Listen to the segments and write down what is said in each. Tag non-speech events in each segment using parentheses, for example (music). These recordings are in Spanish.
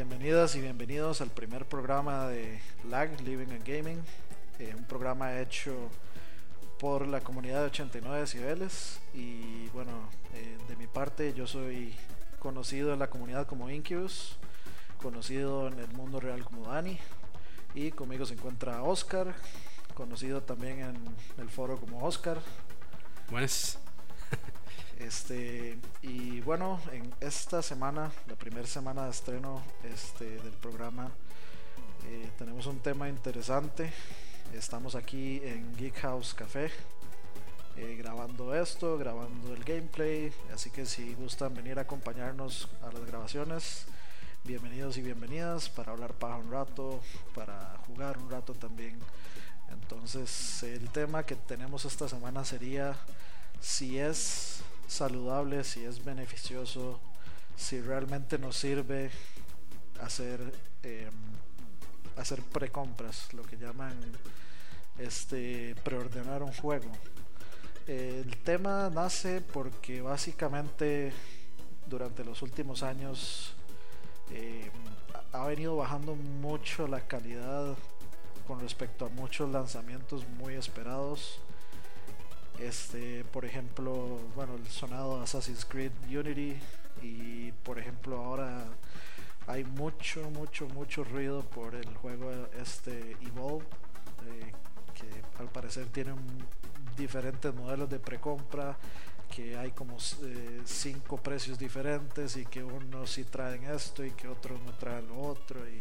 bienvenidas y bienvenidos al primer programa de LAG, Living and Gaming, eh, un programa hecho por la comunidad de 89 decibeles y bueno, eh, de mi parte yo soy conocido en la comunidad como Incubus, conocido en el mundo real como Dani y conmigo se encuentra Oscar, conocido también en el foro como Oscar. Buenas. Este, y bueno, en esta semana, la primera semana de estreno este, del programa, eh, tenemos un tema interesante. Estamos aquí en Geek House Café eh, grabando esto, grabando el gameplay. Así que si gustan venir a acompañarnos a las grabaciones, bienvenidos y bienvenidas para hablar paja un rato, para jugar un rato también. Entonces, el tema que tenemos esta semana sería si es saludable, si es beneficioso, si realmente nos sirve hacer eh, hacer precompras, lo que llaman este preordenar un juego. El tema nace porque básicamente durante los últimos años eh, ha venido bajando mucho la calidad con respecto a muchos lanzamientos muy esperados este, por ejemplo, bueno, el sonado Assassin's Creed Unity y por ejemplo ahora hay mucho, mucho, mucho ruido por el juego este Evolve, eh, que al parecer tiene diferentes modelos de precompra, que hay como eh, cinco precios diferentes y que unos sí traen esto y que otros no traen lo otro y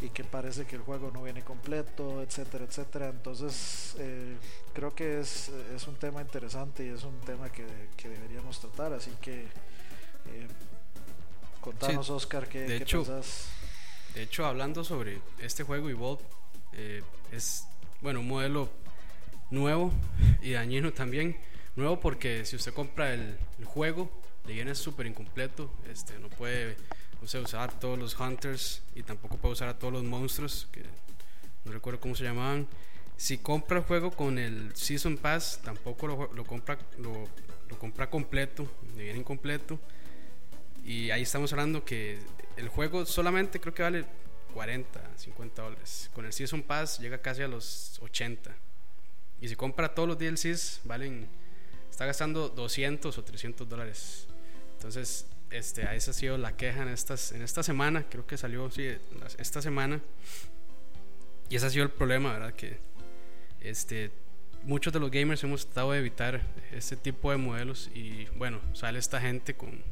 y que parece que el juego no viene completo, etcétera, etcétera. Entonces, eh, creo que es, es, un tema interesante y es un tema que, que deberíamos tratar. Así que, eh, contanos, Oscar, ¿qué, de hecho, De hecho, hablando sobre este juego Evolve, eh, es, bueno, un modelo nuevo (laughs) y dañino también. Nuevo porque si usted compra el, el juego, le viene súper incompleto, este, no puede o usar todos los hunters y tampoco puede usar a todos los monstruos, que no recuerdo cómo se llamaban. Si compra el juego con el Season Pass, tampoco lo, lo compra, lo, lo, compra completo, le viene incompleto. Y ahí estamos hablando que el juego solamente creo que vale 40, 50 dólares. Con el Season Pass llega casi a los 80. Y si compra todos los DLCs, valen, está gastando 200 o 300 dólares. Entonces, este, esa ha sido la queja en, estas, en esta semana, creo que salió sí, esta semana. Y ese ha sido el problema, ¿verdad? Que este, muchos de los gamers hemos tratado de evitar este tipo de modelos y bueno, sale esta gente con,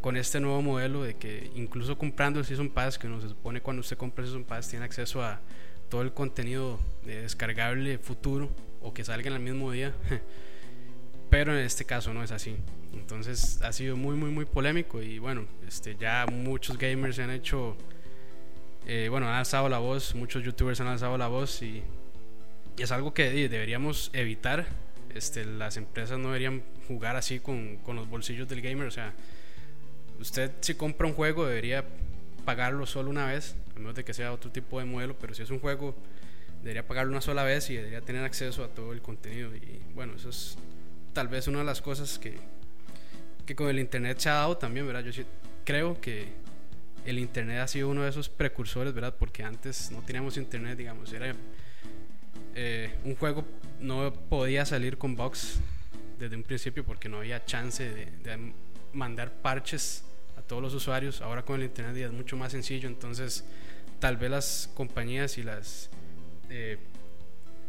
con este nuevo modelo de que incluso comprando el Season Pass, que no se supone cuando usted compra el Season Pass tiene acceso a todo el contenido descargable futuro o que salga en el mismo día. (laughs) Pero en este caso no es así. Entonces ha sido muy, muy, muy polémico y bueno, este, ya muchos gamers se han hecho, eh, bueno, han alzado la voz, muchos youtubers han alzado la voz y, es algo que deberíamos evitar. Este, las empresas no deberían jugar así con, con los bolsillos del gamer. O sea, usted si compra un juego debería pagarlo solo una vez, a menos de que sea otro tipo de modelo, pero si es un juego debería pagarlo una sola vez y debería tener acceso a todo el contenido. Y bueno, eso es tal vez una de las cosas que, que con el internet se ha dado también, ¿verdad? Yo creo que el internet ha sido uno de esos precursores, ¿verdad? Porque antes no teníamos internet, digamos, era eh, un juego no podía salir con bugs desde un principio porque no había chance de, mandar parches a todos los usuarios. Ahora con el internet es mucho más sencillo, entonces tal vez las compañías y las eh,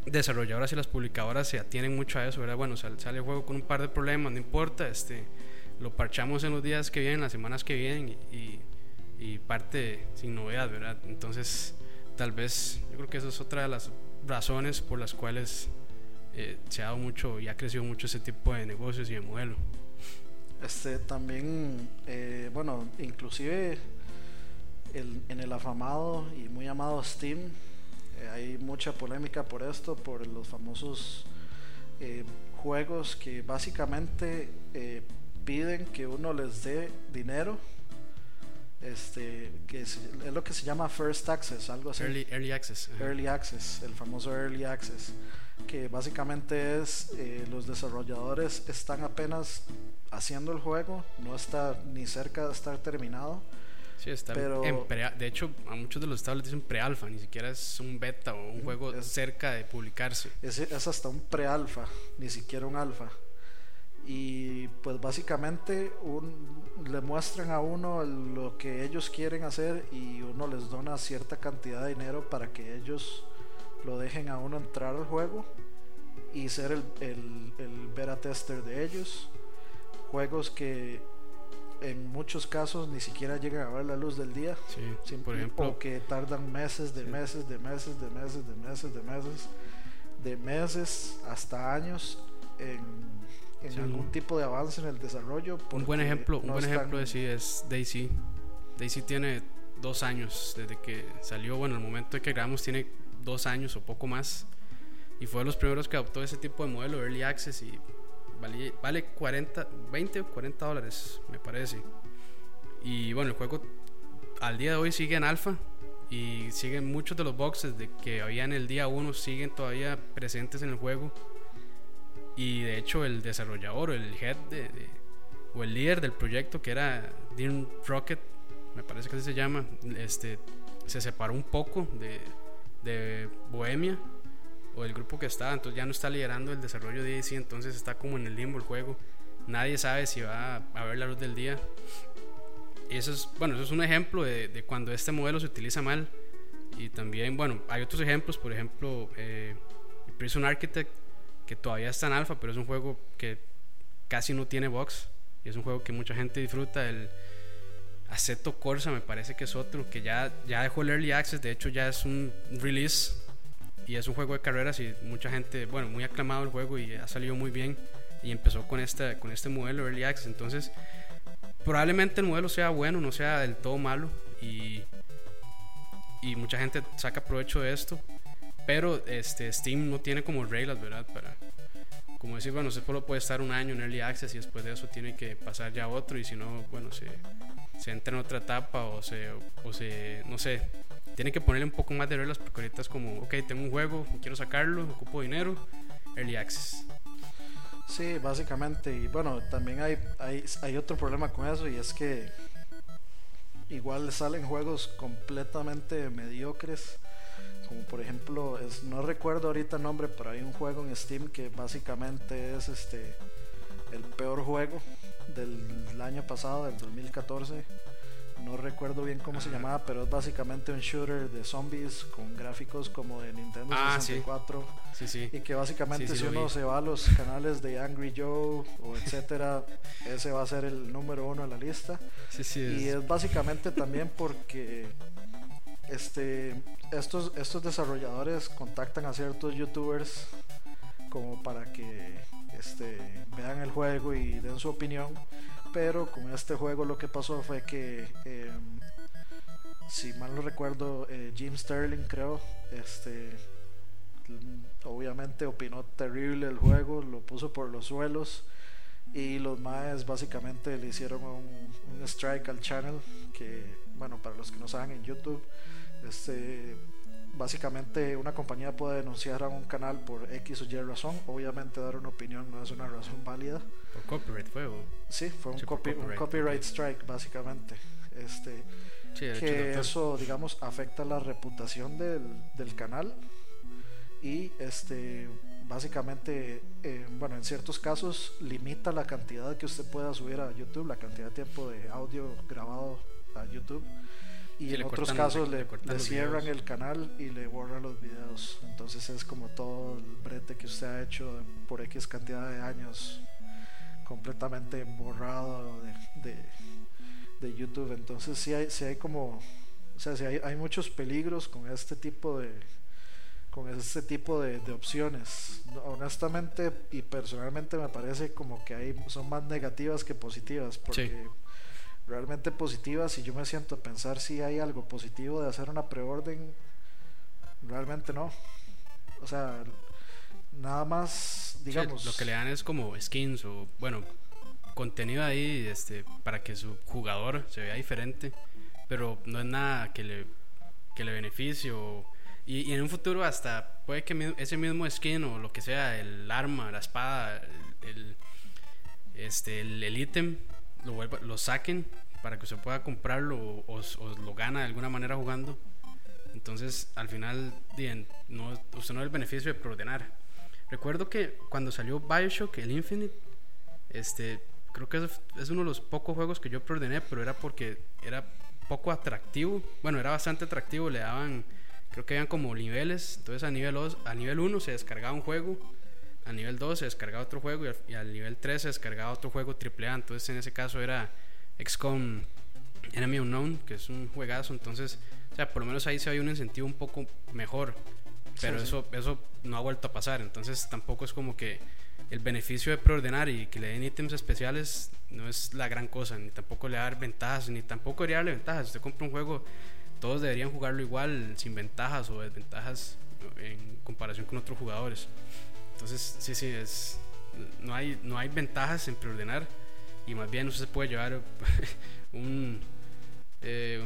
desarrolladoras y las publicadoras se atienen mucho a eso, ¿verdad? Bueno, sale, sale el juego con un par de problemas, no importa, este lo parchamos en los días que vienen, las semanas que vienen y, parte sin novedad, ¿verdad? Entonces, tal vez yo creo que esa es otra de las razones por las cuales eh, se ha dado mucho y ha crecido mucho ese tipo de negocios y de modelo. Este también, eh, bueno, inclusive en el afamado y muy amado Steam, hay mucha polémica por esto, por los famosos juegos que básicamente piden que uno les dé dinero, este, que es, lo que se llama First Access, algo así. Early, Access. Early Access, el famoso Early Access, que básicamente es eh, los desarrolladores están apenas haciendo el juego, no está ni cerca de estar terminado, Sí, está Pero- en pre- De hecho, a muchos de los estados les dicen pre-alfa, ni siquiera es un beta o un juego Es- cerca de publicarse. Es, es hasta un pre-alfa, ni siquiera un alfa. Y pues básicamente un- le muestran a uno lo que ellos quieren hacer y uno les dona cierta cantidad de dinero para que ellos lo dejen a uno entrar al juego y ser el, el, el beta tester de ellos. Juegos que en muchos casos ni siquiera llegan a ver la luz del día. Sí, Simple- por ejemplo, o que tardan meses de meses de meses de meses de meses de meses de meses hasta años en, en Sí. algún tipo de avance en el desarrollo un buen ejemplo, un no buen están- ejemplo de sí es Daisy. Daisy tiene dos años desde que salió. Bueno, el momento de que grabamos tiene dos años o poco más. Y fue de los primeros que adoptó ese tipo de modelo, Early Access, y vale, vale 40, 20 o 40 dólares, me parece. Y bueno, el juego al día de hoy sigue en alfa y siguen muchos de los boxes de que había en el día 1 siguen todavía presentes en el juego. Y de hecho el desarrollador el head o el líder del proyecto que era Dean Rocket, me parece que así se llama, este, se separó un poco de, de Bohemia o el grupo que estaba, entonces ya no está liderando el desarrollo de DC, entonces está como en el limbo el juego. Nadie sabe si va a, ver la luz del día. Y eso es, bueno, eso es un ejemplo de, de cuando este modelo se utiliza mal. Y también, bueno, hay otros ejemplos, por ejemplo, eh, Prison Architect, que todavía está en alfa, pero es un juego que casi no tiene box. Y es un juego que mucha gente disfruta. El Aceto Corsa me parece que es otro, que ya, ya dejó el Early Access, de hecho ya es un release. Y es un juego de carreras y mucha gente, bueno, muy aclamado el juego y ha salido muy bien. Y empezó con, esta, con este modelo Early Access. Entonces, probablemente el modelo sea bueno, no sea del todo malo. Y, y mucha gente saca provecho de esto. Pero este, Steam no tiene como reglas, ¿verdad? Para, como decir, bueno, usted solo puede estar un año en Early Access y después de eso tiene que pasar ya a otro. Y si no, bueno, se, se entra en otra etapa o se, o se, no sé, tiene que ponerle un poco más de reglas porque ahorita es como, ok, tengo un juego, quiero sacarlo, ocupo dinero, Early Access. Sí, básicamente. Y bueno, también hay, hay, hay otro problema con eso y es que igual salen juegos completamente mediocres. Como por ejemplo, es, no recuerdo ahorita el nombre, pero hay un juego en Steam que básicamente es este el peor juego del año pasado, del 2014. No recuerdo bien cómo se llamaba, pero es básicamente un shooter de zombies con gráficos como de Nintendo Ah, sí. 64. Sí, sí. Y que básicamente si uno vi. se va a los canales de Angry Joe o (laughs) etcétera, ese va a ser el número uno en la lista. Y es- es básicamente también porque este estos, estos desarrolladores contactan a ciertos youtubers como para que este, vean el juego y den su opinión. Pero con este juego lo que pasó fue que eh, si mal no recuerdo, eh, Jim Sterling creo, este obviamente opinó terrible el juego, lo puso por los suelos y los maes básicamente le hicieron un strike al channel que bueno para los que no saben en YouTube este básicamente una compañía puede denunciar a un canal por X o Y razón obviamente dar una opinión no es una razón válida. Por copyright fue. o- sí fue un, Sí, copyright, strike básicamente. Este Sí, que eso digamos afecta la reputación del, del canal y este básicamente eh, bueno en ciertos casos limita la cantidad que usted pueda subir a YouTube la cantidad de tiempo de audio grabado a YouTube y en otros cortan- casos le cierran videos. el canal y le borran los videos entonces es como todo el brete que usted ha hecho por X cantidad de años completamente borrado de, de, de YouTube. Entonces sí hay, sí hay como, o sea, sí hay, hay muchos peligros con este tipo de con este tipo de, de opciones. Honestamente y personalmente me parece como que hay, son más negativas que positivas, porque Sí. Realmente positivas, si yo me siento a pensar si hay algo positivo de hacer una preorden, realmente no. O sea, nada más, Sí, digamos... lo que le dan es como skins o, bueno, contenido ahí este, para que su jugador se vea diferente, pero no es nada que le, que le beneficie. o- y, y en un futuro hasta puede que ese mismo skin o lo que sea, el arma, la espada, el, el- este, el, el ítem, lo, saquen para que usted pueda comprarlo o, lo gana de alguna manera jugando. Entonces, al final, no, usted no ve el beneficio de preordenar. Recuerdo que cuando salió Bioshock, el Infinite, este, creo que es, uno de los pocos juegos que yo preordené, pero era porque era poco atractivo. Bueno, era bastante atractivo, le daban, creo que habían como niveles. Entonces, a nivel, a nivel 1 se descargaba un juego a nivel 2 se descargaba otro juego y al, nivel 3 se descargaba otro juego AAA. Entonces en ese caso era XCOM Enemy Unknown, que es un juegazo. Entonces, o sea, por lo menos ahí se había un incentivo un poco mejor. Pero eso, eso no ha vuelto a pasar. Entonces tampoco es como que el beneficio de preordenar y que le den ítems especiales no es la gran cosa. Ni tampoco le dar ventajas, ni tampoco debería darle ventajas. Si usted compra un juego, todos deberían jugarlo igual, sin ventajas o desventajas en comparación con otros jugadores. Entonces, sí, sí, es, no, hay, no hay ventajas en preordenar y más bien usted puede llevar (laughs) un, eh,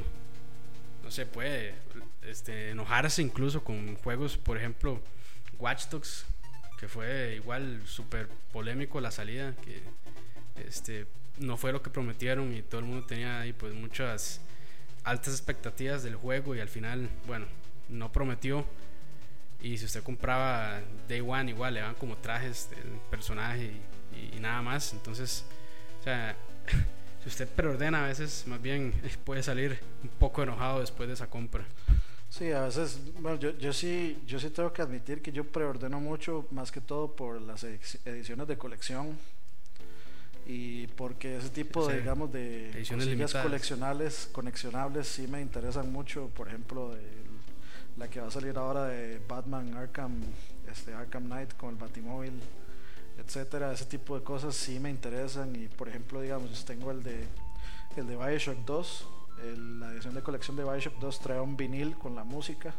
no sé, puede este, enojarse incluso con juegos, por ejemplo, Watch Dogs, que fue igual súper polémico la salida, que este, no fue lo que prometieron y todo el mundo tenía ahí pues muchas altas expectativas del juego y al final, bueno, no prometió y si usted compraba Day One, igual le dan como trajes del personaje y, nada más. Entonces, o sea, (laughs) si usted preordena, a veces más bien (laughs) puede salir un poco enojado después de esa compra. Sí, a veces, bueno, yo, yo sí, yo sí tengo que admitir que yo preordeno mucho, más que todo por las ediciones de colección y porque ese tipo de, digamos, de ediciones coleccionables, coleccionables sí me interesan mucho, por ejemplo, de la que va a salir ahora de Batman Arkham, este, Arkham Knight con el Batimóvil, etcétera, ese tipo de cosas sí me interesan y por ejemplo digamos tengo el de el de Bioshock 2, la edición de colección de Bioshock 2 trae un vinil con la música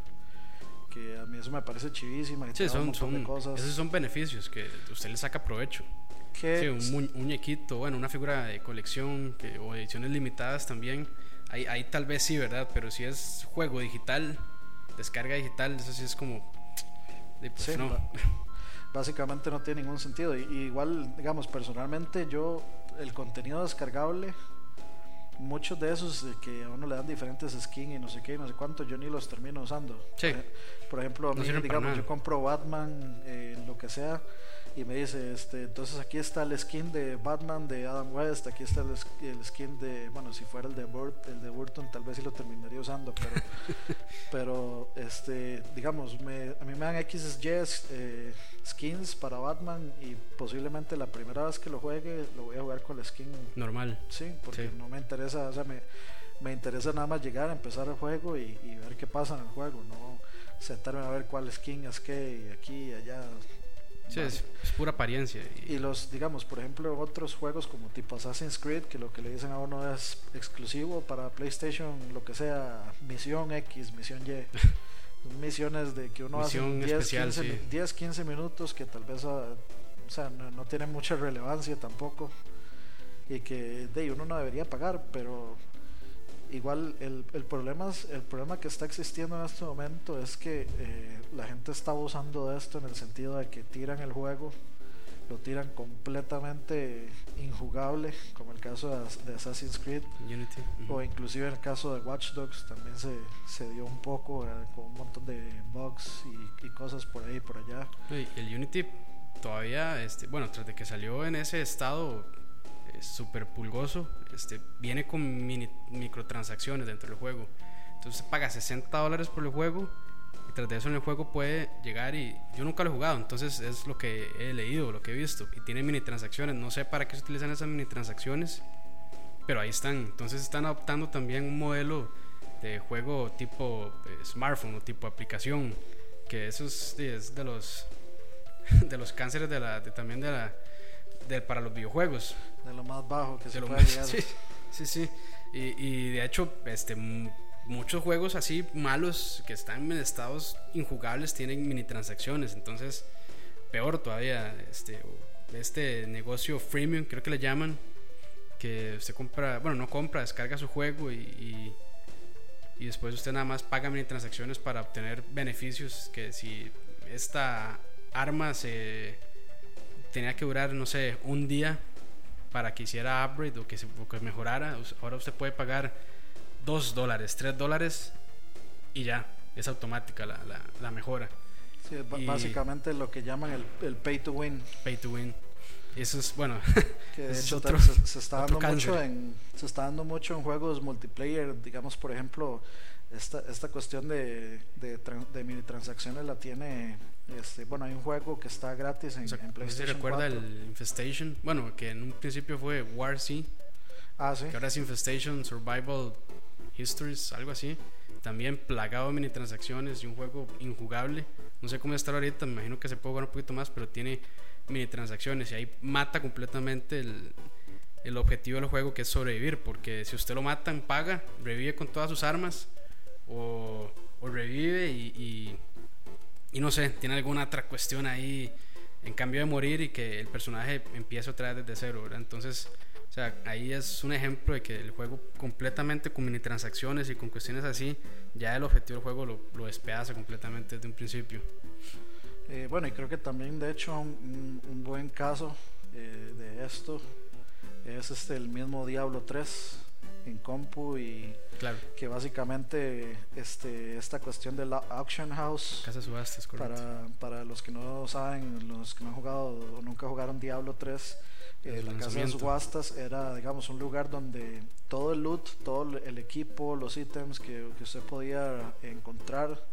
que a mí eso me parece chivísima y son, cosas. Esos son beneficios que usted le saca provecho. Sí, un muñequito, bueno, una figura de colección que, o ediciones limitadas también. Ahí, ahí tal vez sí, ¿verdad? Pero si es juego digital, descarga digital, eso sí es como. Pues, no. (laughs) Básicamente no tiene ningún sentido. Y, igual, digamos, personalmente yo, el contenido descargable, muchos de esos que a uno le dan diferentes skins y no sé qué y no sé cuánto, yo ni los termino usando. Por, ejemplo, a mí, digamos, yo compro Batman, eh, lo que sea y me dice, este, entonces aquí está el skin de Batman de Adam West, aquí está el, skin de, bueno, si fuera el de Burt, el de Burton tal vez sí lo terminaría usando, pero, (laughs) pero este, digamos, me, a mí me dan XS eh, skins para Batman y posiblemente la primera vez que lo juegue lo voy a jugar con el skin normal. Sí, porque no me interesa, o sea, me, me interesa nada más llegar a empezar el juego y, y ver qué pasa en el juego, no sentarme a ver cuál skin es qué y aquí y allá Sí, es, pura apariencia. Y... los, digamos, por ejemplo, otros juegos como tipo Assassin's Creed, que lo que le dicen a uno es exclusivo para PlayStation, lo que sea, misión X, misión Y. (laughs) misiones de que uno hace 10, 15, 10, 15 minutos que tal vez ah, o sea, no, no tienen mucha relevancia tampoco y que de uno no debería pagar, pero igual el, el, problema, el problema que está existiendo en este momento es que eh, la gente está abusando de esto en el sentido de que tiran el juego, lo tiran completamente injugable, como el caso de, Assassin's Creed, o inclusive en el caso de Watch Dogs también se, se dio un poco eh, con un montón de bugs y, y, cosas por ahí y por allá. Y el Unity todavía, este, bueno, tras de que salió en ese estado súper pulgoso, este, viene con mini, microtransacciones dentro del juego. Entonces paga 60 dólares por el juego y tras de eso en el juego puede llegar y yo nunca lo he jugado, entonces es lo que he leído, lo que he visto y tiene mini transacciones. No sé para qué se utilizan esas mini transacciones, pero ahí están. Entonces están adoptando también un modelo de juego tipo eh, smartphone o tipo aplicación, que eso es, de los (laughs) de los cánceres de la también de la para los videojuegos. De lo más bajo que se puede llegar. (laughs) Sí, sí, sí. Y, y, de hecho, este, muchos juegos así malos que están en estados injugables tienen mini transacciones. Entonces, peor todavía, este, este negocio freemium, creo que le llaman, que usted compra, bueno, no compra, descarga su juego y, y, y después usted nada más paga mini transacciones para obtener beneficios que si esta arma se tenía que durar, no sé, un día para que hiciera upgrade o que, se, o que mejorara, ahora usted puede pagar 2 dólares, 3 dólares y ya, es automática la, la, la mejora. Sí, básicamente lo que llaman el, el, pay to win. Pay to win. Eso es, bueno, (laughs) que de hecho otro, se, se, está dando mucho en, se está dando mucho en juegos multiplayer, digamos por ejemplo, esta, esta cuestión de, de, de mini transacciones la tiene este, bueno, hay un juego que está gratis en, en PlayStation. recuerda el Infestation? Bueno, que en un principio fue War C. Ah, sí. Que ahora es Infestation Survival Histories, algo así. También plagado de mini transacciones y un juego injugable. No sé cómo está ahorita, me imagino que se puede jugar un poquito más, pero tiene mini transacciones y ahí mata completamente el, el objetivo del juego que es sobrevivir. Porque si usted lo matan, paga, revive con todas sus armas o, o revive y y no sé, tiene alguna otra cuestión ahí en cambio de morir y que el personaje empieza otra vez desde cero, ¿verdad? Entonces, o sea, ahí es un ejemplo de que el juego completamente con mini transacciones y con cuestiones así, ya el objetivo del juego lo, lo despedaza completamente desde un principio. Eh, bueno, y creo que también, de hecho, un, un buen caso eh, de esto es este el mismo Diablo 3 en compu y claro. que básicamente este, esta cuestión de la auction house Casa subastas, para, para los que no saben, los que no han jugado o nunca jugaron Diablo 3, eh, la casa de subastas era digamos un lugar donde todo el loot, todo el equipo, los ítems que, que usted podía encontrar,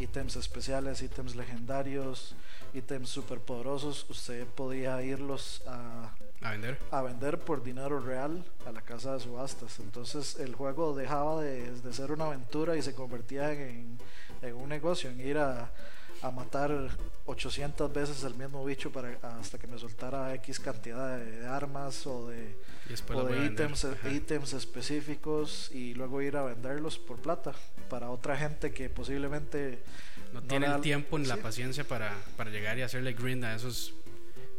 ítems especiales, ítems legendarios, ítems super poderosos, usted podía irlos a a vender. A vender por dinero real a la casa de subastas. Entonces el juego dejaba de, de ser una aventura y se convertía en, en un negocio, en ir a, a, matar 800 veces el mismo bicho para, hasta que me soltara X cantidad de, armas o de, o de ítems, ítems específicos y luego ir a venderlos por plata para otra gente que posiblemente no, tiene el tiempo ni la paciencia para, para llegar y hacerle grind a esos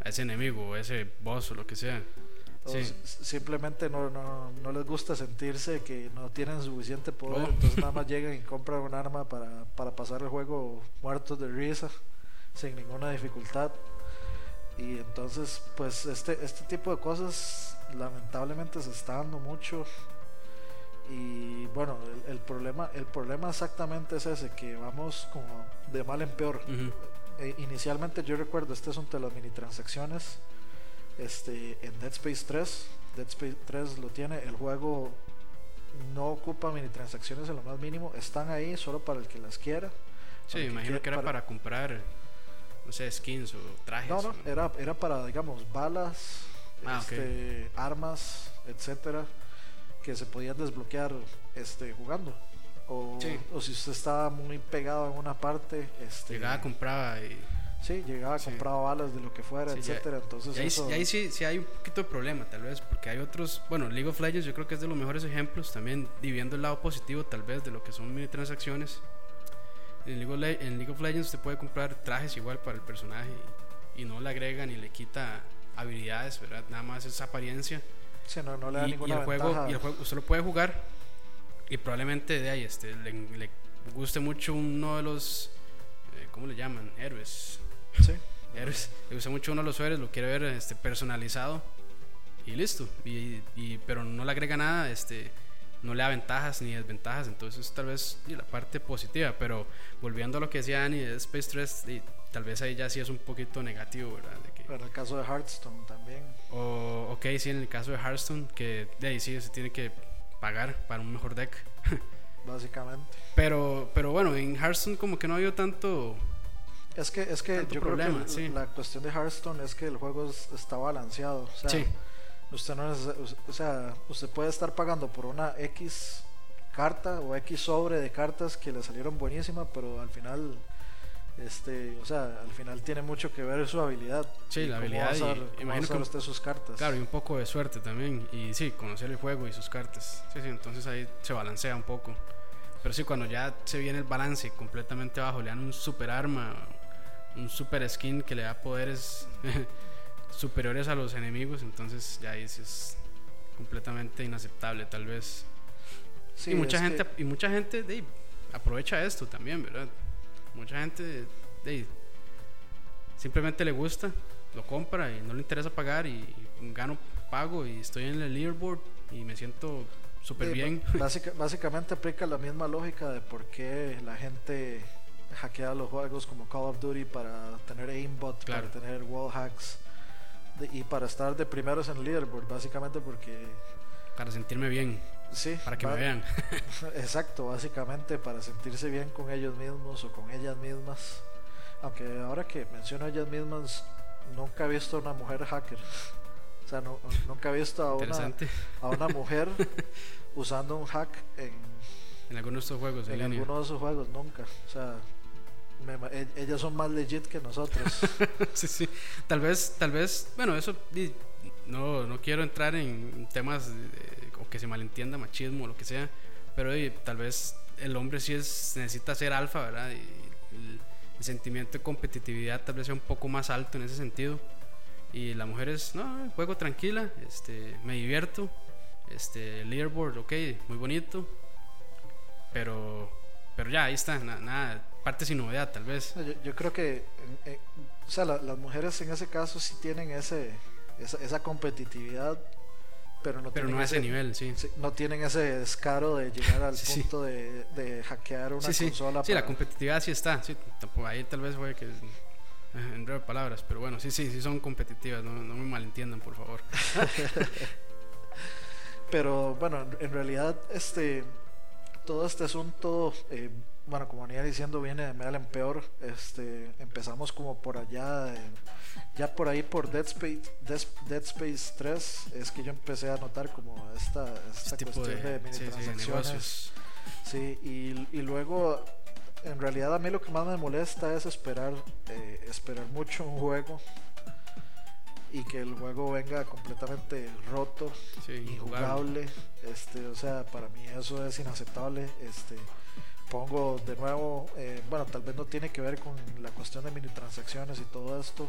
ese enemigo, ese boss o lo que sea. Simplemente no, no, no, les gusta sentirse que no tienen suficiente poder, oh. entonces nada más (laughs) llegan y compran un arma para, para pasar el juego muertos de risa, sin ninguna dificultad. Y entonces, pues este, este tipo de cosas lamentablemente se está dando mucho. Y bueno, el, problema, el problema exactamente es ese, que vamos como de mal en peor. Eh, inicialmente yo recuerdo, este asunto de las mini transacciones este, en Dead Space 3. Dead Space 3 lo tiene, el juego no ocupa mini transacciones en lo más mínimo, están ahí solo para el que las quiera. Sí, imagino que era para, comprar, no sé, skins o trajes. No, no, era, era para, digamos, balas, ah, este, armas, etcétera, que se podían desbloquear este, jugando. O, o, si usted estaba muy pegado en una parte, este, llegaba, compraba y... Sí, llegaba, sí. compraba balas de lo que fuera, etcétera. Entonces, y ahí, eso... y ahí sí, sí, hay un poquito de problema, tal vez, porque hay otros. Bueno, League of Legends yo creo que es de los mejores ejemplos, también viviendo el lado positivo, tal vez, de lo que son mini transacciones. En League, of Le en League of Legends usted puede comprar trajes igual para el personaje y, y, no le agrega ni le quita habilidades, ¿verdad? Nada más es apariencia. Sí, no, no le da y, ninguna y el juego Y el juego usted lo puede jugar y probablemente de ahí este, le, le guste mucho uno de los, eh, ¿cómo le llaman? Héroes. Sí. Héroes. Le gusta mucho uno de los héroes, lo quiere ver este, personalizado y listo. Y, y, pero no le agrega nada, este, no le da ventajas ni desventajas. Entonces, tal vez y la parte positiva. Pero volviendo a lo que decía Annie de Space 3, y, tal vez ahí ya sí es un poquito negativo, ¿verdad? De que, pero el caso de Hearthstone también. O, ok, sí, en el caso de Hearthstone, que de ahí sí se tiene que pagar para un mejor deck. (laughs) Básicamente. Pero, pero bueno, en Hearthstone como que no ha habido tanto... Es que, es que yo problema, creo que sí. la cuestión de Hearthstone es que el juego está balanceado. O sea, sí. usted no es, o sea, usted puede estar pagando por una X carta o X sobre de cartas que le salieron buenísimas, pero al final este, o sea, al final tiene mucho que ver su habilidad. Sí, la habilidad y imagino que usted sus cartas. Claro, y un poco de suerte también y sí, conocer el juego y sus cartas. Sí, sí, entonces ahí se balancea un poco. Pero sí, cuando ya se viene el balance completamente bajo, le dan un super arma, un super skin que le da poderes (laughs) superiores a los enemigos, entonces ya ahí es completamente inaceptable tal vez. Sí, y mucha gente que... y mucha gente de, aprovecha esto también, ¿verdad? Mucha gente simplemente le gusta lo compra y no le interesa pagar y, gano pago y estoy en el leaderboard y me siento súper bien. (laughs) básicamente aplica la misma lógica de por qué la gente hackea los juegos como Call of Duty para tener aimbot, para tener wall hacks y para estar de primeros en el leaderboard, básicamente porque... Para sentirme bien. Sí. Para que me vean. (laughs) Exacto, básicamente para sentirse bien con ellos mismos o con ellas mismas. Aunque ahora que menciono ellas mismas, nunca he visto a una mujer hacker. O sea, nunca he visto a una, a una (laughs) mujer usando un hack en, en algunos de sus juegos. En, algunos de sus juegos, nunca. O sea, e, ellas son más legit que nosotros. (laughs) sí, sí. Tal vez, tal vez, bueno, eso no, no quiero entrar en temas o que se malentienda machismo o lo que sea, pero tal vez el hombre sí es, necesita ser alfa, ¿verdad? Y el, el sentimiento de competitividad tal vez sea un poco más alto en ese sentido y la mujer es, no, juego tranquila, este, me divierto, este, leaderboard, ok, muy bonito, pero, pero ya, ahí está, nada, parte sin novedad tal vez. Yo, creo que, o sea, las mujeres en ese caso sí tienen ese, esa, competitividad pero no, pero no a ese, nivel, sí. No tienen ese descaro de llegar al punto de, de, hackear una consola. Sí, la competitividad sí está. Sí, ahí tal vez fue que en breve palabras, pero bueno, sí, sí, sí son competitivas, no, me malentiendan, por favor. (laughs) pero bueno, en realidad, este, todo este asunto, eh, bueno, como venía diciendo, viene de mal en peor. Este, empezamos como por allá, ya por ahí por Dead Space, Dead, Space 3, es que yo empecé a notar como esta, esta este cuestión de, mini transacciones. Sí, y, y luego en realidad a mí lo que más me molesta es esperar, eh, esperar mucho un juego y que el juego venga completamente roto, y jugable Este, o sea, para mí eso es inaceptable. Este, pongo de nuevo, eh, bueno, tal vez no tiene que ver con la cuestión de mini transacciones y todo esto,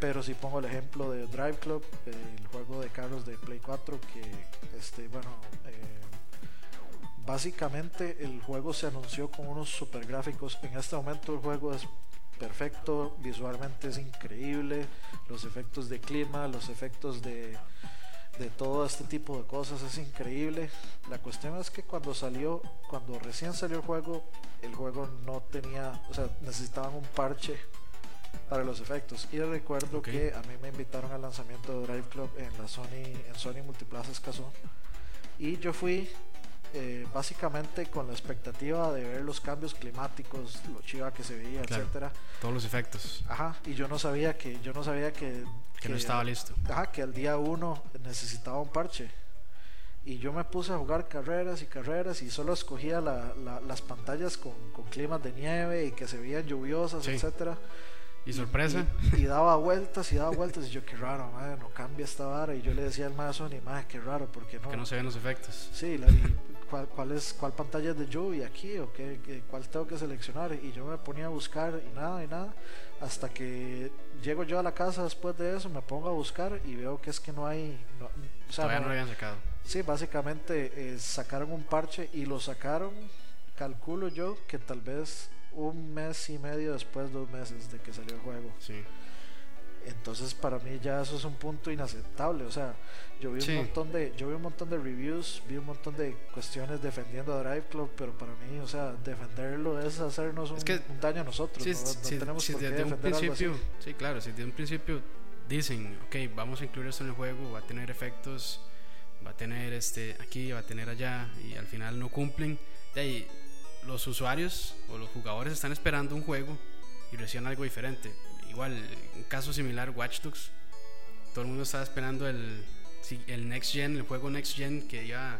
pero si pongo el ejemplo de Drive Club, el juego de carros de Play 4, que, este, bueno, eh, básicamente el juego se anunció con unos super gráficos. En este momento el juego es perfecto, visualmente es increíble, los efectos de clima, los efectos de, de todo este tipo de cosas es increíble. La cuestión es que cuando salió, cuando recién salió el juego, el juego no tenía, o sea, necesitaban un parche para los efectos. Y recuerdo que a mí me invitaron al lanzamiento de Drive Club en la Sony, en Sony Multiplaza Escazú. Y yo fui eh, básicamente con la expectativa de ver los cambios climáticos, lo chiva que se veía, etcétera. Todos los efectos. Ajá, y yo no sabía que, yo no sabía que, que, no estaba listo. Ajá, que al día uno necesitaba un parche. Y yo me puse a jugar carreras y carreras y solo escogía las pantallas con, con, climas de nieve y que se veían lluviosas, etcétera. ¿Y sorpresa? Y, daba vueltas y daba vueltas. Y yo, qué raro, madre, no cambia esta vara. Y yo le decía al maestro ni madre, qué raro, porque no. Que no se ven los efectos. Sí, ¿cuál, cuál, es, ¿cuál pantalla es de lluvia aquí? ¿O qué, cuál tengo que seleccionar? Y yo me ponía a buscar y nada, y nada. Hasta que llego yo a la casa después de eso, me pongo a buscar y veo que es que no hay. No, o sea, Todavía no, lo habían sacado. Sí, básicamente eh, sacaron un parche y lo sacaron, calculo yo, que tal vez un mes y medio después, dos meses de que salió el juego. Sí. Entonces para mí ya eso es un punto inaceptable. O sea, yo vi un montón de, yo vi un montón de reviews, vi un montón de cuestiones defendiendo a Drive Club, pero para mí, o sea, defenderlo es hacernos un, daño a nosotros. Sí, tenemos por qué desde un principio, sí, claro, si desde un principio dicen, ok, vamos a incluir esto en el juego, va a tener efectos, va a tener este aquí, va a tener allá, y al final no cumplen, de ahí los usuarios o los jugadores están esperando un juego y reciben algo diferente. Igual, un caso similar, Watch Dogs. Todo el mundo estaba esperando el, el Next Gen, el juego Next Gen que iba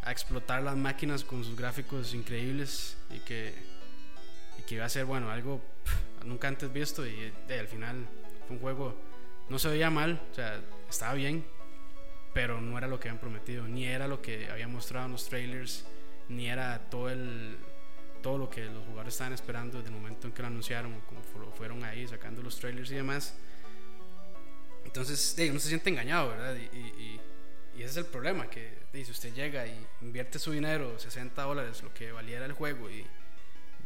a explotar las máquinas con sus gráficos increíbles y que, y que iba a ser, bueno, algo nunca antes visto. Y, al final fue un juego, no se veía mal, o sea, estaba bien, pero no era lo que habían prometido, ni era lo que habían mostrado en los trailers ni era todo el todo lo que los jugadores estaban esperando desde el momento en que lo anunciaron, como fueron ahí sacando los trailers y demás. Entonces, uno se siente engañado, ¿verdad? Y, ese es el problema, que si usted llega y invierte su dinero, 60 dólares, lo que valiera el juego, y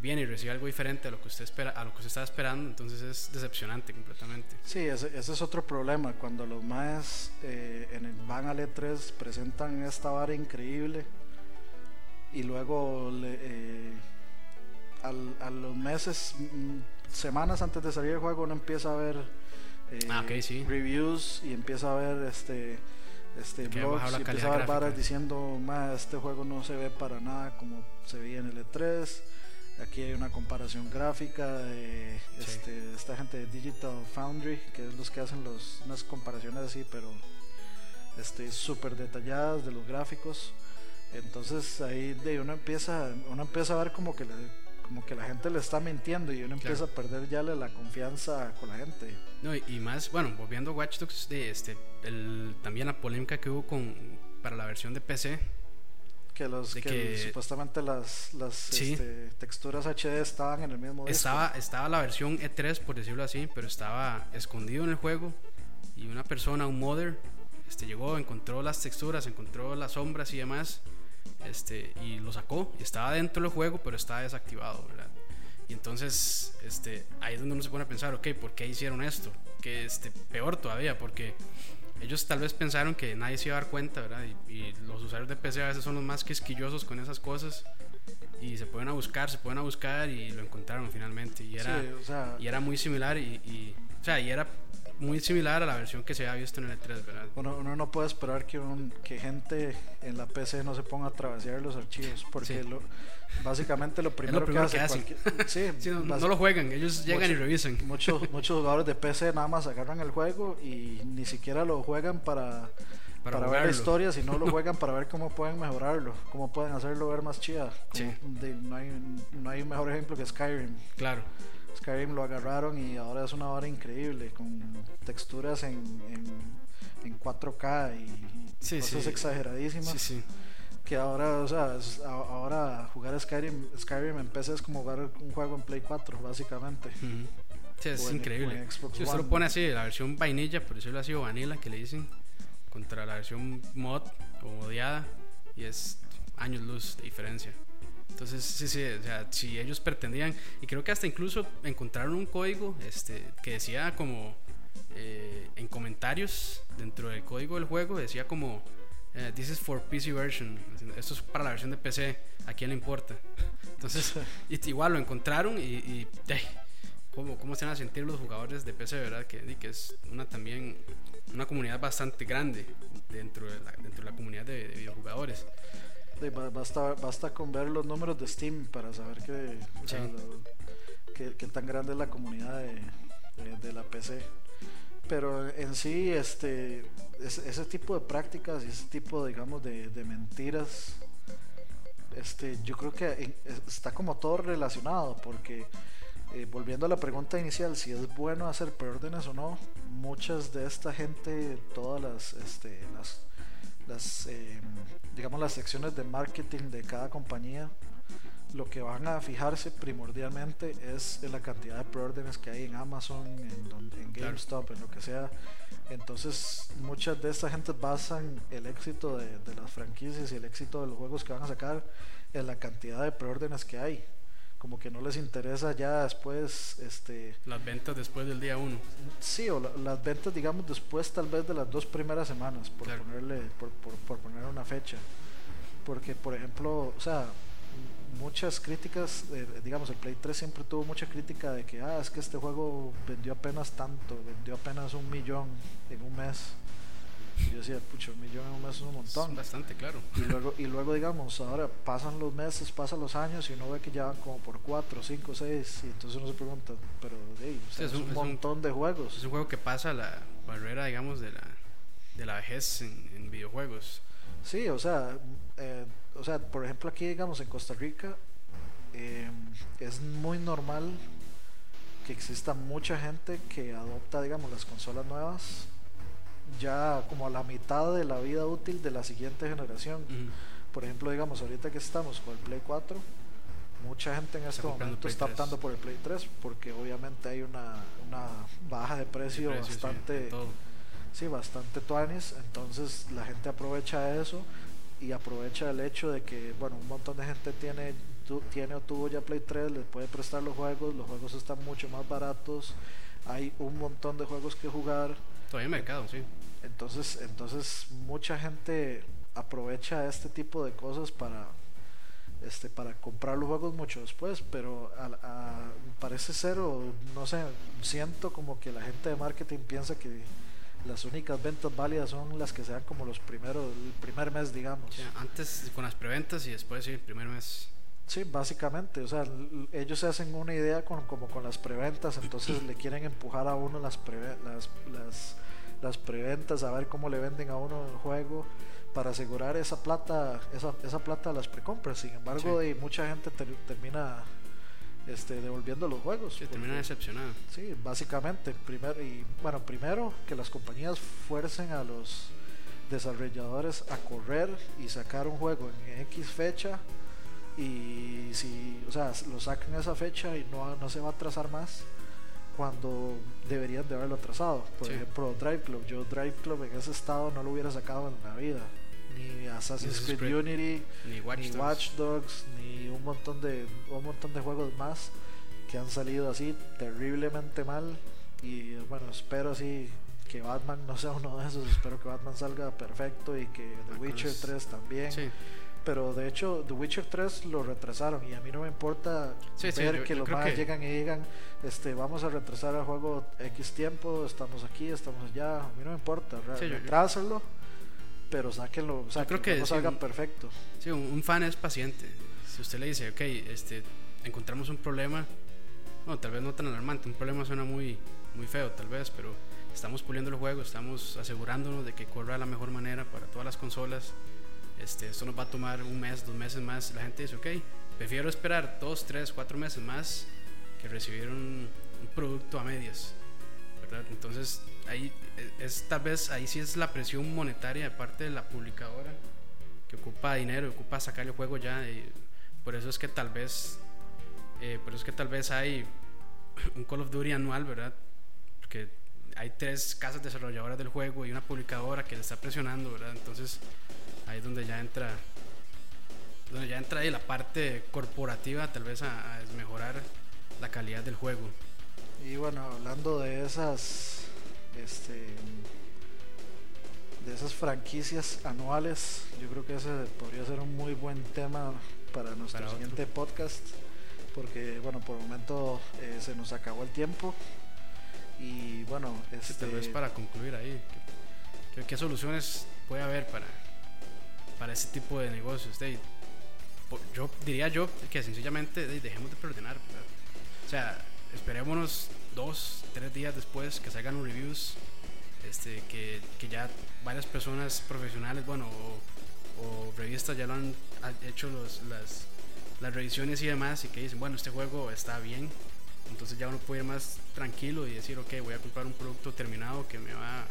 viene y recibe algo diferente a lo que usted espera, a lo que usted estaba esperando, entonces es decepcionante completamente. Sí, ese, ese es otro problema, cuando los más eh, en el van al E3 presentan esta vara increíble y luego le, eh, al, a los meses, mm, semanas antes de salir el juego uno empieza a ver eh, Ah, sí. reviews y empieza a ver este este blogs y empieza a ver varas diciendo "Ma, este juego no se ve para nada como se veía en el E3 aquí hay una comparación gráfica de Sí. este, esta gente de Digital Foundry que es los que hacen los, unas comparaciones así pero este súper detalladas de los gráficos entonces ahí de uno empieza uno empieza a ver como que le- como que la gente le está mintiendo y uno empieza a perder ya la confianza con la gente No, y, y más, bueno, volviendo a Watch Dogs, de este, el, también la polémica que hubo con para la versión de PC, que los que, que- supuestamente las, las Sí. este, texturas HD estaban en el mismo disco. estaba, estaba la versión E3, por decirlo así, pero estaba escondido en el juego y una persona, un modder, este, llegó, encontró las texturas, encontró las sombras y demás, este, y lo sacó, estaba dentro del juego, pero estaba desactivado, ¿verdad? Y entonces, este, ahí es donde uno se pone a pensar, ok, ¿por qué hicieron esto? Que este, peor todavía, porque ellos tal vez pensaron que nadie se iba a dar cuenta, ¿verdad? Y, y los usuarios de PC a veces son los más quisquillosos con esas cosas. Y se pueden a buscar, se pueden a buscar y lo encontraron finalmente. Y era, Sí, o sea, y era muy similar y, y- o sea, y era muy similar a la versión que se había visto en el E3, ¿verdad? uno, uno no puede esperar que, un, que gente en la PC no se ponga a trabasear los archivos, porque Sí. lo, básicamente lo (laughs) primero, primero que que hace hacen. cualquier- (laughs) sí, Sí, no, lo juegan, ellos llegan y revisan. (laughs) Muchos, muchos jugadores de PC nada más agarran el juego y ni siquiera lo juegan para, Para para, ver la historia, sino lo juegan para ver cómo pueden mejorarlo, cómo pueden hacerlo ver más chida. Como Sí. de- no, hay, no hay mejor ejemplo que Skyrim. Claro, Skyrim lo agarraron y ahora es una hora increíble, con texturas en, en, en 4K y Sí, cosas sí. exageradísimas. sí. Que ahora, o sea, es- ahora jugar Skyrim, Skyrim en PC es como jugar un juego en Play 4, básicamente. Sí, es en- increíble. si usted lo One. pone así, la versión vainilla, por decirlo así, o vanilla que le dicen, contra la versión mod o modiada, y es años luz de diferencia. Entonces, sí, sí, o sea, si ellos pretendían, y creo que hasta incluso encontraron un código este, que decía como eh, en comentarios dentro del código del juego, decía como, eh, this is for PC version, esto es para la versión de PC, a quién le importa. Entonces, (laughs) igual lo encontraron y, y ay, ¿cómo, ¿cómo se van a sentir los jugadores de PC, verdad? Que, que es una también, una comunidad bastante grande dentro de la, dentro de la comunidad de, de videojugadores. Basta, basta con ver los números de Steam para saber que, o sea, Sí. lo- que, que tan grande es la comunidad de, de- de la PC. Pero en sí, este, ese, ese tipo de prácticas y ese tipo, digamos, de, de mentiras, este, yo creo que en- está como todo relacionado, porque eh, volviendo a la pregunta inicial, si es bueno hacer preórdenes o no, muchas de esta gente, todas las, este, las, las eh, digamos, las secciones de marketing de cada compañía, lo que van a fijarse primordialmente es en la cantidad de preórdenes que hay en Amazon, en, donde- en. GameStop, en lo que sea. Entonces, muchas de estas gentes basan el éxito de, de las franquicias y el éxito de los juegos que van a sacar en la cantidad de preórdenes que hay. Como que no les interesa ya después, este, Las ventas después del día 1. sí, o la- las ventas, digamos, después tal vez de las dos primeras semanas, por Claro. ponerle, por, por, por poner una fecha. Porque, por ejemplo, o sea, muchas críticas, eh, digamos, el Play 3 siempre tuvo mucha crítica de que, ah, es que este juego vendió apenas tanto, vendió apenas un millón en un mes. Y yo decía, pucha, un millón en un mes es un montón. Bastante, claro. Y luego, y luego, digamos, ahora pasan los meses, pasan los años y uno ve que ya van como por 4, 5, 6 y entonces uno se pregunta, pero hey, o sea, Sí, es, un, es un- montón de juegos. Es un juego que pasa la barrera, digamos, de la, de la vejez en, en videojuegos. Sí, o sea, eh, o sea, por ejemplo aquí, digamos, en Costa Rica, eh, es muy normal que exista mucha gente que adopta, digamos, las consolas nuevas ya como a la mitad de la vida útil de la siguiente generación. Por ejemplo, digamos, ahorita que estamos con el Play 4, mucha gente en este momento está 3. optando por el Play 3 porque obviamente hay una, una baja de precio, De precio, sí, bastante sí, bastante tuanis, entonces la gente aprovecha eso y aprovecha el hecho de que, bueno, un montón de gente tiene tiene o tuvo ya Play 3 le puede prestar los juegos, los juegos están mucho más baratos, hay un montón de juegos que jugar. Todavía hay mercado, sí. Entonces, entonces mucha gente aprovecha este tipo de cosas para este para comprar los juegos mucho después, pero parece ser o no sé, siento como que la gente de marketing piensa que las únicas ventas válidas son las que sean como los primeros, el primer mes, digamos. antes con las preventas y después sí, el primer mes. Sí, básicamente, o sea, ellos se hacen una idea con, como con las preventas, entonces le quieren empujar a uno las, las, las, las, preventas, a ver cómo le venden a uno el juego para asegurar esa plata, esa, esa plata a las precompras. Sin embargo, mucha gente termina este, devolviendo los juegos. Sí, termina decepcionado. Sí, básicamente. Primero, y, bueno, primero que las compañías fuercen a los desarrolladores a correr y sacar un juego en X fecha y si, o sea, lo sacan esa fecha y no, no se va a atrasar más cuando deberían de haberlo atrasado. Por ejemplo, Drive Club. Yo Drive Club en ese estado no lo hubiera sacado en la vida. Ni Assassin's Creed Unity, ni Watch, Dogs, ni un montón de un montón de juegos más que han salido así terriblemente mal. Y bueno, espero así que Batman no sea uno de esos. Espero que Batman salga perfecto y que The Witcher 3 también pero de hecho The Witcher 3 lo retrasaron y a mí no me importa ver que los más llegan y digan este vamos a retrasar el juego X tiempo, estamos aquí, estamos allá, a mí no me importa, sí, pero sáquenlo, o sea, creo que, no salga perfecto. Sí, un, fan es paciente. Si usted le dice, ok, este, encontramos un problema, no, tal vez no tan alarmante, un problema suena muy, muy feo tal vez, pero estamos puliendo el juego, estamos asegurándonos de que corra de la mejor manera para todas las consolas este, esto nos va a tomar un mes, dos meses más. La gente dice, ok, prefiero esperar dos, tres, cuatro meses más que recibir un, producto a medias. ¿verdad? Entonces, ahí es tal vez, ahí sí es la presión monetaria de parte de la publicadora que ocupa dinero, ocupa sacar el juego ya. Y por eso es que tal vez, eh, por eso es que tal vez hay un Call of Duty anual, ¿verdad? Porque hay tres casas desarrolladoras del juego y una publicadora que le está presionando, ¿verdad? Entonces, ahí es donde ya entra donde ya entra ahí la parte corporativa tal vez a, mejorar la calidad del juego. Y bueno hablando de esas este de esas franquicias anuales yo creo que ese podría ser un muy buen tema para nuestro siguiente podcast porque bueno por el momento eh, se nos acabó el tiempo. Y bueno este... tal vez para concluir ahí qué soluciones puede haber para para ese tipo de negocios. yo diría yo que sencillamente dejemos de preordenar. O sea, esperémonos dos, tres días después que salgan los reviews, este, que, que ya varias personas profesionales, bueno, o, revistas ya lo han hecho los, las, las revisiones y demás y que dicen, bueno, este juego está bien. Entonces ya uno puede ir más tranquilo y decir, ok, voy a comprar un producto terminado que me va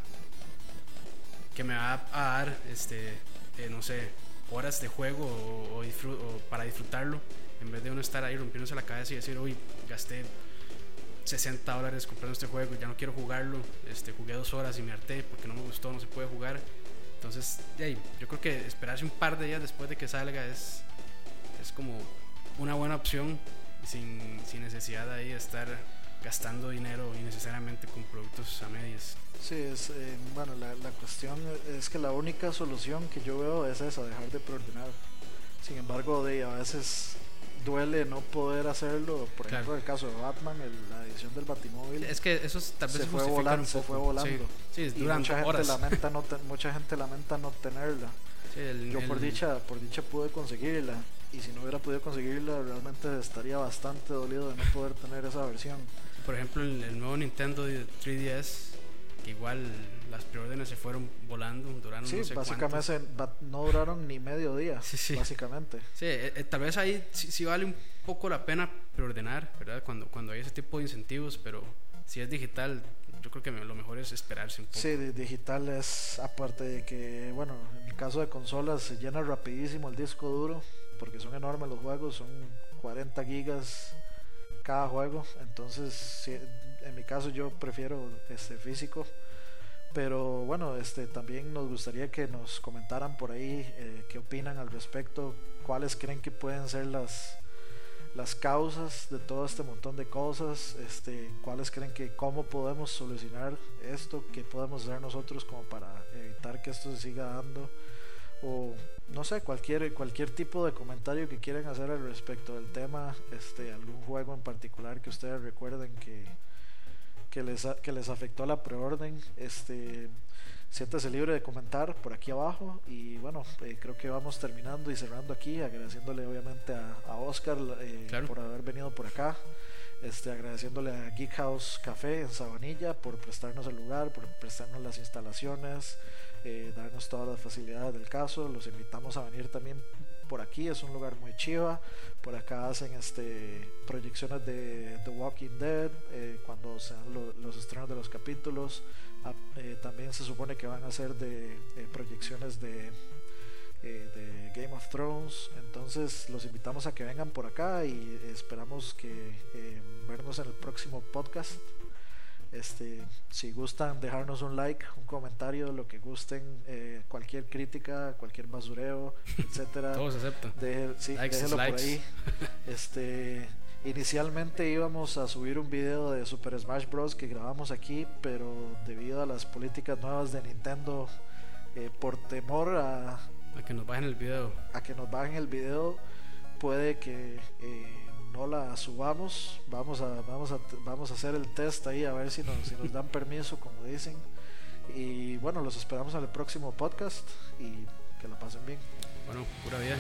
que me va a dar este eh, no sé, horas de juego o, para disfrutarlo, en vez de uno estar ahí rompiéndose la cabeza y decir, uy, gasté 60 dólares comprando este juego, ya no quiero jugarlo, este, jugué dos horas y me harté porque no me gustó, no se puede jugar. Entonces, yo creo que esperarse un par de días después de que salga es, es como una buena opción sin, sin necesidad de ahí estar gastando dinero innecesariamente con productos a medias. Sí, es, eh, bueno, la, la, cuestión es que la única solución que yo veo es esa, dejar de preordenar. Sin embargo, de, a veces duele no poder hacerlo. Por ejemplo, el caso de Batman, la edición del Batimóvil. Es que eso tal vez se, fue volando, se fue volando. Sí, y mucha gente lamenta (laughs) no mucha gente lamenta no tenerla. yo por dicha por dicha pude conseguirla y si no hubiera podido conseguirla realmente estaría bastante dolido de no poder tener esa versión. Por ejemplo, el, el nuevo Nintendo 3DS que igual las preórdenes se fueron volando, duraron sí, básicamente no duraron ni medio día, básicamente. Sí, eh, eh, tal vez ahí sí, vale un poco la pena preordenar, ¿verdad? Cuando, cuando hay ese tipo de incentivos, pero si es digital, yo creo que lo mejor es esperarse un poco. Sí, digital es, aparte de que, bueno, en el caso de consolas se llena rapidísimo el disco duro, porque son enormes los juegos, son 40 gigas cada juego, entonces en mi caso yo prefiero este físico pero bueno este también nos gustaría que nos comentaran por ahí eh, qué opinan al respecto cuáles creen que pueden ser las las causas de todo este montón de cosas, este, cuáles creen que cómo podemos solucionar esto, qué podemos hacer nosotros como para evitar que esto se siga dando o no sé, cualquier cualquier tipo de comentario que quieran hacer al respecto del tema, este algún juego en particular que ustedes recuerden que que les, que les afectó la preorden, este siéntese libre de comentar por aquí abajo y bueno, eh, creo que vamos terminando y cerrando aquí, agradeciéndole obviamente a, Oscar eh, por haber venido por acá, este, agradeciéndole a Geek House Café en Sabanilla por prestarnos el lugar, por prestarnos las instalaciones, eh, darnos todas las facilidades del caso, los invitamos a venir también por aquí, es un lugar muy chiva, por acá hacen este, proyecciones de The Walking Dead, cuando sean los estrenos de los capítulos, Ah, eh, también se supone que van a ser de eh, proyecciones de, eh, de, Game of Thrones. Entonces los invitamos a que vengan por acá y esperamos que vernos en el próximo podcast. Este, si gustan dejarnos un like, un comentario, lo que gusten, cualquier crítica, cualquier basureo, (laughs) etcétera. Todos aceptan. sí, déjelo por ahí. (laughs) Este, Inicialmente íbamos a subir un video de Super Smash Bros. que grabamos aquí, pero debido a las políticas nuevas de Nintendo, eh, por temor a, a que nos bajen el video, a que nos bajen el video, puede que eh, no la subamos. Vamos a, vamos a, vamos a hacer el test ahí a ver si nos, dan permiso, como dicen. Y bueno, los esperamos en el próximo podcast y que la pasen bien. Bueno, pura vida.